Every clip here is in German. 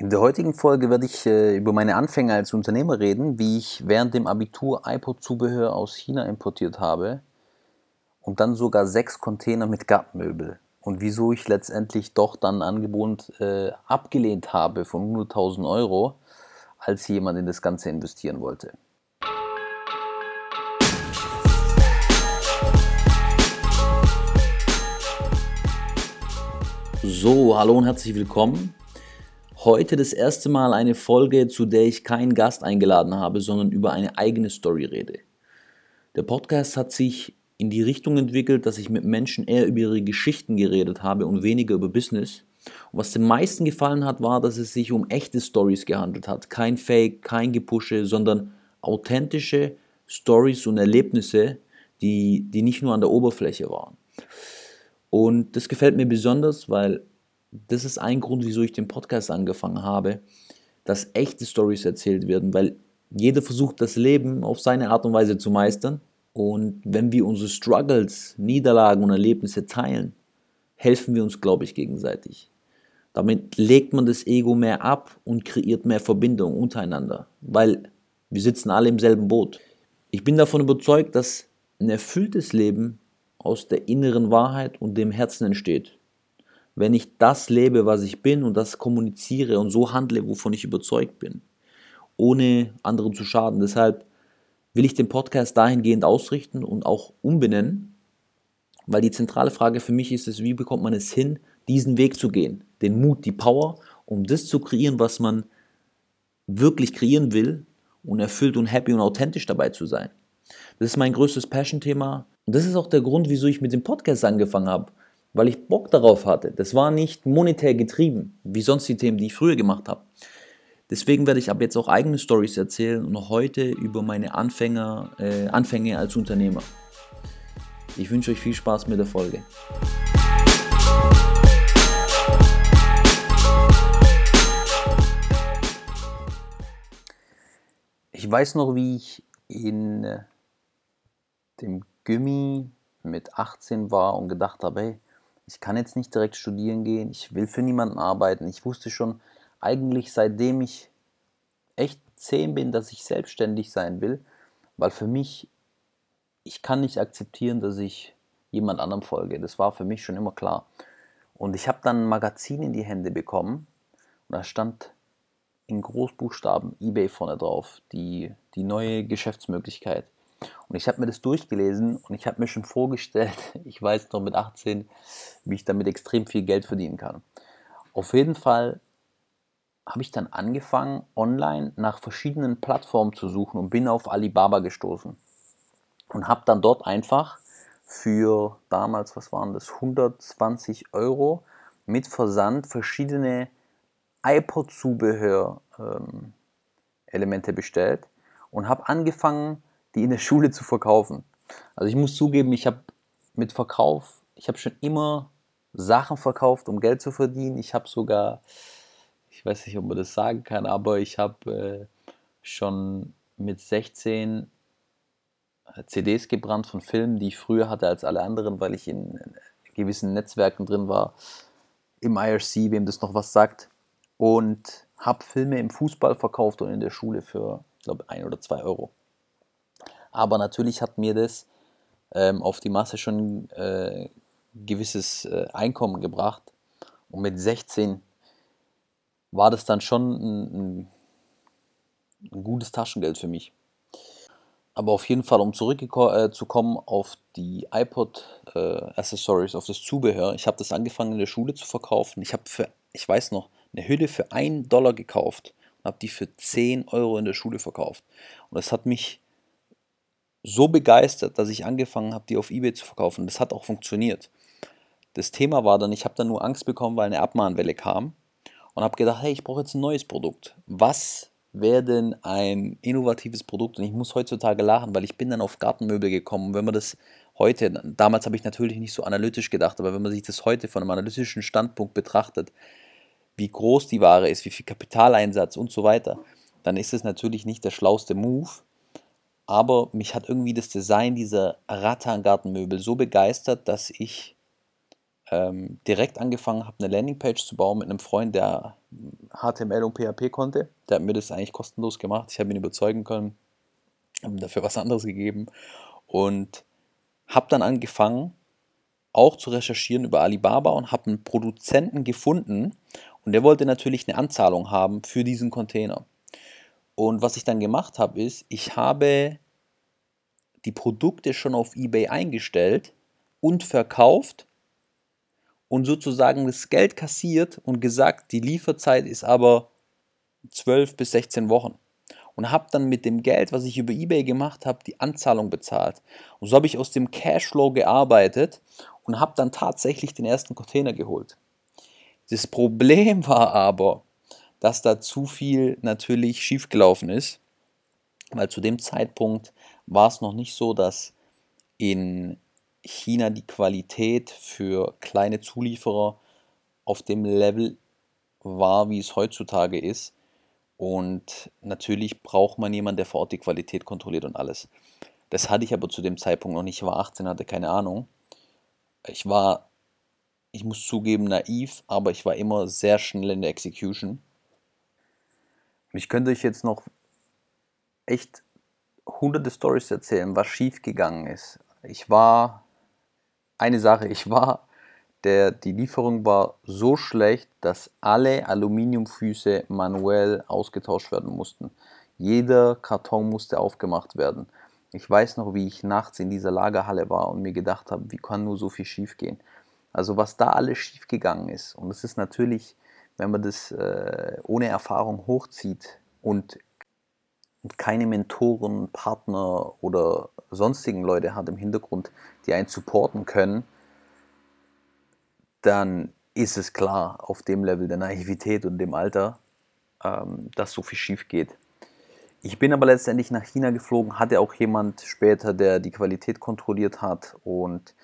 In der heutigen Folge werde ich äh, über meine Anfänge als Unternehmer reden, wie ich während dem Abitur iPod-Zubehör aus China importiert habe und dann sogar sechs Container mit Gartenmöbel und wieso ich letztendlich doch dann ein Angebot äh, abgelehnt habe von 100.000 Euro, als jemand in das Ganze investieren wollte. So, hallo und herzlich willkommen Heute das erste Mal eine Folge, zu der ich keinen Gast eingeladen habe, sondern über eine eigene Story rede. Der Podcast hat sich in die Richtung entwickelt, dass ich mit Menschen eher über ihre Geschichten geredet habe und weniger über Business. Und was den meisten gefallen hat, war, dass es sich um echte Stories gehandelt hat. Kein Fake, kein Gepusche, sondern authentische Stories und Erlebnisse, die, die nicht nur an der Oberfläche waren. Und das gefällt mir besonders, weil das ist ein Grund, wieso ich den Podcast angefangen habe, dass echte Stories erzählt werden, weil jeder versucht, das Leben auf seine Art und Weise zu meistern. Und wenn wir unsere Struggles, Niederlagen und Erlebnisse teilen, helfen wir uns, glaube ich, gegenseitig. Damit legt man das Ego mehr ab und kreiert mehr Verbindung untereinander, weil wir sitzen alle im selben Boot. Ich bin davon überzeugt, dass ein erfülltes Leben aus der inneren Wahrheit und dem Herzen entsteht wenn ich das lebe, was ich bin und das kommuniziere und so handle, wovon ich überzeugt bin, ohne anderen zu schaden. Deshalb will ich den Podcast dahingehend ausrichten und auch umbenennen, weil die zentrale Frage für mich ist es, wie bekommt man es hin, diesen Weg zu gehen, den Mut, die Power, um das zu kreieren, was man wirklich kreieren will und erfüllt und happy und authentisch dabei zu sein. Das ist mein größtes Passion-Thema und das ist auch der Grund, wieso ich mit dem Podcast angefangen habe weil ich Bock darauf hatte. Das war nicht monetär getrieben, wie sonst die Themen, die ich früher gemacht habe. Deswegen werde ich ab jetzt auch eigene Stories erzählen und heute über meine Anfänger, äh, Anfänge als Unternehmer. Ich wünsche euch viel Spaß mit der Folge. Ich weiß noch, wie ich in äh, dem Gummi mit 18 war und gedacht habe, hey, ich kann jetzt nicht direkt studieren gehen, ich will für niemanden arbeiten. Ich wusste schon eigentlich seitdem ich echt zehn bin, dass ich selbstständig sein will, weil für mich, ich kann nicht akzeptieren, dass ich jemand anderem folge. Das war für mich schon immer klar. Und ich habe dann ein Magazin in die Hände bekommen und da stand in Großbuchstaben eBay vorne drauf, die, die neue Geschäftsmöglichkeit. Und ich habe mir das durchgelesen und ich habe mir schon vorgestellt, ich weiß noch mit 18, wie ich damit extrem viel Geld verdienen kann. Auf jeden Fall habe ich dann angefangen, online nach verschiedenen Plattformen zu suchen und bin auf Alibaba gestoßen. Und habe dann dort einfach für damals, was waren das, 120 Euro mit Versand verschiedene iPod-Zubehör-Elemente ähm, bestellt und habe angefangen, die in der Schule zu verkaufen. Also ich muss zugeben, ich habe mit Verkauf, ich habe schon immer Sachen verkauft, um Geld zu verdienen. Ich habe sogar, ich weiß nicht, ob man das sagen kann, aber ich habe äh, schon mit 16 äh, CDs gebrannt von Filmen, die ich früher hatte als alle anderen, weil ich in, gewissen Netzwerken drin war, im IRC, wem das noch was sagt. Und habe Filme im Fußball verkauft und in der Schule für, ich glaube, ein oder zwei Euro. Aber natürlich hat mir das ähm, auf die Masse schon äh, gewisses äh, Einkommen gebracht. Und mit 16 war das dann schon ein, ein, ein gutes Taschengeld für mich. Aber auf jeden Fall, um zurückzukommen äh, auf die iPod-Accessories, äh, auf das Zubehör. Ich habe das angefangen in der Schule zu verkaufen. Ich habe für, ich weiß noch, eine Hülle für 1 Dollar gekauft und habe die für 10 Euro in der Schule verkauft. Und das hat mich so begeistert, dass ich angefangen habe, die auf eBay zu verkaufen. Das hat auch funktioniert. Das Thema war dann, ich habe dann nur Angst bekommen, weil eine Abmahnwelle kam und habe gedacht, hey, ich brauche jetzt ein neues Produkt. Was wäre denn ein innovatives Produkt? Und ich muss heutzutage lachen, weil ich bin dann auf Gartenmöbel gekommen. Und wenn man das heute, damals habe ich natürlich nicht so analytisch gedacht, aber wenn man sich das heute von einem analytischen Standpunkt betrachtet, wie groß die Ware ist, wie viel Kapitaleinsatz und so weiter, dann ist es natürlich nicht der schlauste Move, aber mich hat irgendwie das Design dieser Rattan-Gartenmöbel so begeistert, dass ich ähm, direkt angefangen, habe eine Landingpage zu bauen mit einem Freund, der HTML und PHP konnte. Der hat mir das eigentlich kostenlos gemacht. Ich habe ihn überzeugen können, habe ihm dafür was anderes gegeben und habe dann angefangen, auch zu recherchieren über Alibaba und habe einen Produzenten gefunden und der wollte natürlich eine Anzahlung haben für diesen Container. Und was ich dann gemacht habe, ist, ich habe die Produkte schon auf eBay eingestellt und verkauft und sozusagen das Geld kassiert und gesagt, die Lieferzeit ist aber 12 bis 16 Wochen. Und habe dann mit dem Geld, was ich über eBay gemacht habe, die Anzahlung bezahlt. Und so habe ich aus dem Cashflow gearbeitet und habe dann tatsächlich den ersten Container geholt. Das Problem war aber, dass da zu viel natürlich schiefgelaufen ist, weil zu dem Zeitpunkt war es noch nicht so, dass in China die Qualität für kleine Zulieferer auf dem Level war, wie es heutzutage ist. Und natürlich braucht man jemanden, der vor Ort die Qualität kontrolliert und alles. Das hatte ich aber zu dem Zeitpunkt noch nicht. Ich war 18, hatte keine Ahnung. Ich war, ich muss zugeben, naiv, aber ich war immer sehr schnell in der Execution. Ich könnte euch jetzt noch echt hunderte Stories erzählen, was schief gegangen ist. Ich war eine Sache. Ich war, der, die Lieferung war so schlecht, dass alle Aluminiumfüße manuell ausgetauscht werden mussten. Jeder Karton musste aufgemacht werden. Ich weiß noch, wie ich nachts in dieser Lagerhalle war und mir gedacht habe, wie kann nur so viel schief gehen. Also was da alles schief gegangen ist. Und es ist natürlich, wenn man das äh, ohne Erfahrung hochzieht und keine Mentoren, Partner oder sonstigen Leute hat im Hintergrund, die einen supporten können, dann ist es klar auf dem Level der Naivität und dem Alter, ähm, dass so viel schief geht. Ich bin aber letztendlich nach China geflogen, hatte auch jemand später, der die Qualität kontrolliert hat und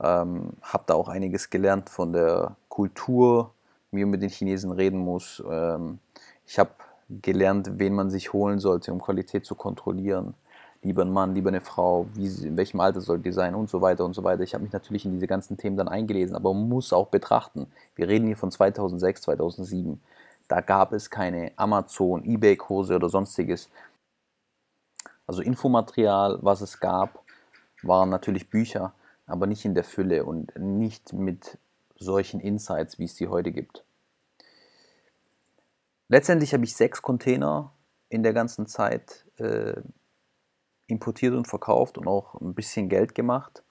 ähm, habe da auch einiges gelernt von der Kultur, man mit den Chinesen reden muss. Ähm, ich habe gelernt, wen man sich holen sollte, um Qualität zu kontrollieren. Lieber ein Mann, lieber eine Frau, wie, in welchem Alter soll die sein und so weiter und so weiter. Ich habe mich natürlich in diese ganzen Themen dann eingelesen, aber man muss auch betrachten, wir reden hier von 2006, 2007. Da gab es keine Amazon, Ebay-Kurse oder sonstiges. Also Infomaterial, was es gab, waren natürlich Bücher, aber nicht in der Fülle und nicht mit solchen Insights, wie es die heute gibt. Letztendlich habe ich sechs Container in der ganzen Zeit äh, importiert und verkauft und auch ein bisschen Geld gemacht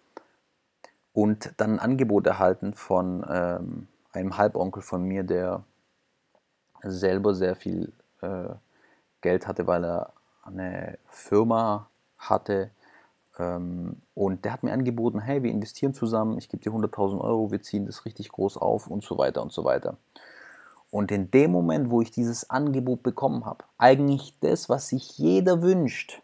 und dann ein Angebot erhalten von ähm, einem Halbonkel von mir, der selber sehr viel äh, Geld hatte, weil er eine Firma hatte. Ähm, und der hat mir angeboten, hey, wir investieren zusammen, ich gebe dir 100.000 Euro, wir ziehen das richtig groß auf und so weiter und so weiter. Und in dem Moment, wo ich dieses Angebot bekommen habe, eigentlich das, was sich jeder wünscht,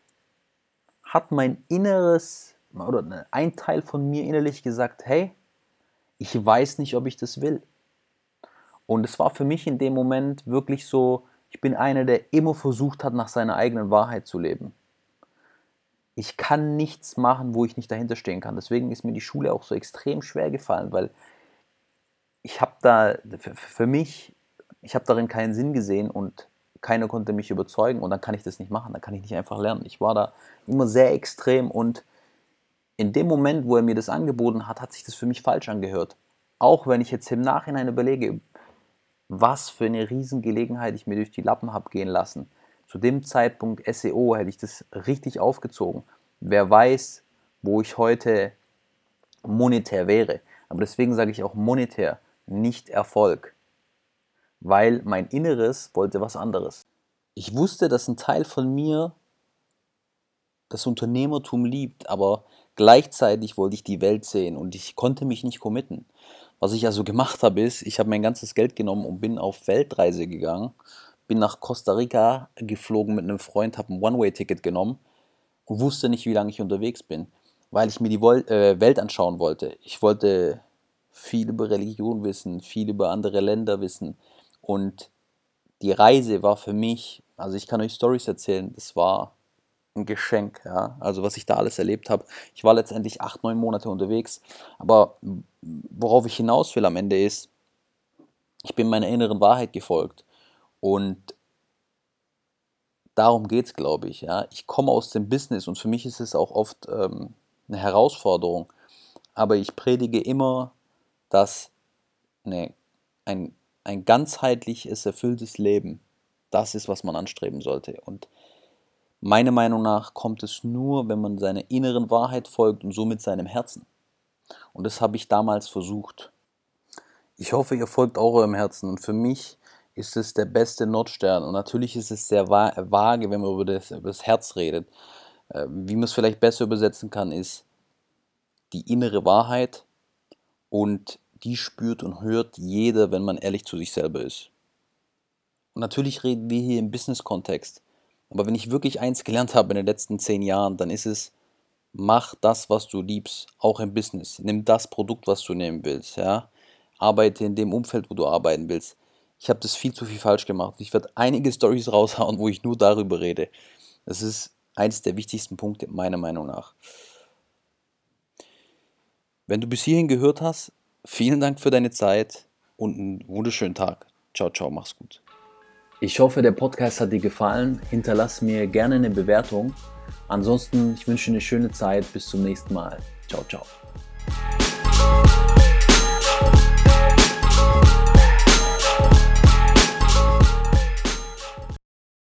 hat mein Inneres oder ein Teil von mir innerlich gesagt, hey, ich weiß nicht, ob ich das will. Und es war für mich in dem Moment wirklich so, ich bin einer, der immer versucht hat, nach seiner eigenen Wahrheit zu leben. Ich kann nichts machen, wo ich nicht dahinter stehen kann. Deswegen ist mir die Schule auch so extrem schwer gefallen, weil ich habe da für mich ich habe darin keinen Sinn gesehen und keiner konnte mich überzeugen und dann kann ich das nicht machen, dann kann ich nicht einfach lernen. Ich war da immer sehr extrem und in dem Moment, wo er mir das angeboten hat, hat sich das für mich falsch angehört. Auch wenn ich jetzt im Nachhinein überlege, was für eine Riesengelegenheit ich mir durch die Lappen habe gehen lassen. Zu dem Zeitpunkt SEO hätte ich das richtig aufgezogen. Wer weiß, wo ich heute monetär wäre. Aber deswegen sage ich auch monetär, nicht Erfolg weil mein Inneres wollte was anderes. Ich wusste, dass ein Teil von mir das Unternehmertum liebt, aber gleichzeitig wollte ich die Welt sehen und ich konnte mich nicht committen. Was ich also gemacht habe, ist, ich habe mein ganzes Geld genommen und bin auf Weltreise gegangen, bin nach Costa Rica geflogen mit einem Freund, habe ein One-Way-Ticket genommen und wusste nicht, wie lange ich unterwegs bin, weil ich mir die äh, Welt anschauen wollte. Ich wollte viel über Religion wissen, viel über andere Länder wissen, und die Reise war für mich, also ich kann euch Stories erzählen, das war ein Geschenk, ja. Also was ich da alles erlebt habe. Ich war letztendlich acht, neun Monate unterwegs. Aber worauf ich hinaus will am Ende ist, ich bin meiner inneren Wahrheit gefolgt. Und darum geht es, glaube ich. Ja. Ich komme aus dem Business und für mich ist es auch oft ähm, eine Herausforderung. Aber ich predige immer, dass eine, ein, ein ganzheitliches, erfülltes Leben das ist, was man anstreben sollte. Und Meiner Meinung nach kommt es nur, wenn man seiner inneren Wahrheit folgt und somit seinem Herzen. Und das habe ich damals versucht. Ich hoffe, ihr folgt auch eurem Herzen. Und für mich ist es der beste Nordstern. Und natürlich ist es sehr vage, wenn man über das, über das Herz redet. Äh, wie man es vielleicht besser übersetzen kann, ist die innere Wahrheit und die spürt und hört jeder, wenn man ehrlich zu sich selber ist. Und natürlich reden wir hier im Business-Kontext. Aber wenn ich wirklich eins gelernt habe in den letzten zehn Jahren, dann ist es, mach das, was du liebst, auch im Business. Nimm das Produkt, was du nehmen willst, ja. Arbeite in dem Umfeld, wo du arbeiten willst. Ich habe das viel zu viel falsch gemacht. Ich werde einige Stories raushauen, wo ich nur darüber rede. Das ist eines der wichtigsten Punkte meiner Meinung nach. Wenn du bis hierhin gehört hast, vielen Dank für deine Zeit und einen wunderschönen Tag. Ciao, ciao, mach's gut. Ich hoffe, der Podcast hat dir gefallen. Hinterlass mir gerne eine Bewertung. Ansonsten, ich wünsche dir eine schöne Zeit. Bis zum nächsten Mal. Ciao, ciao.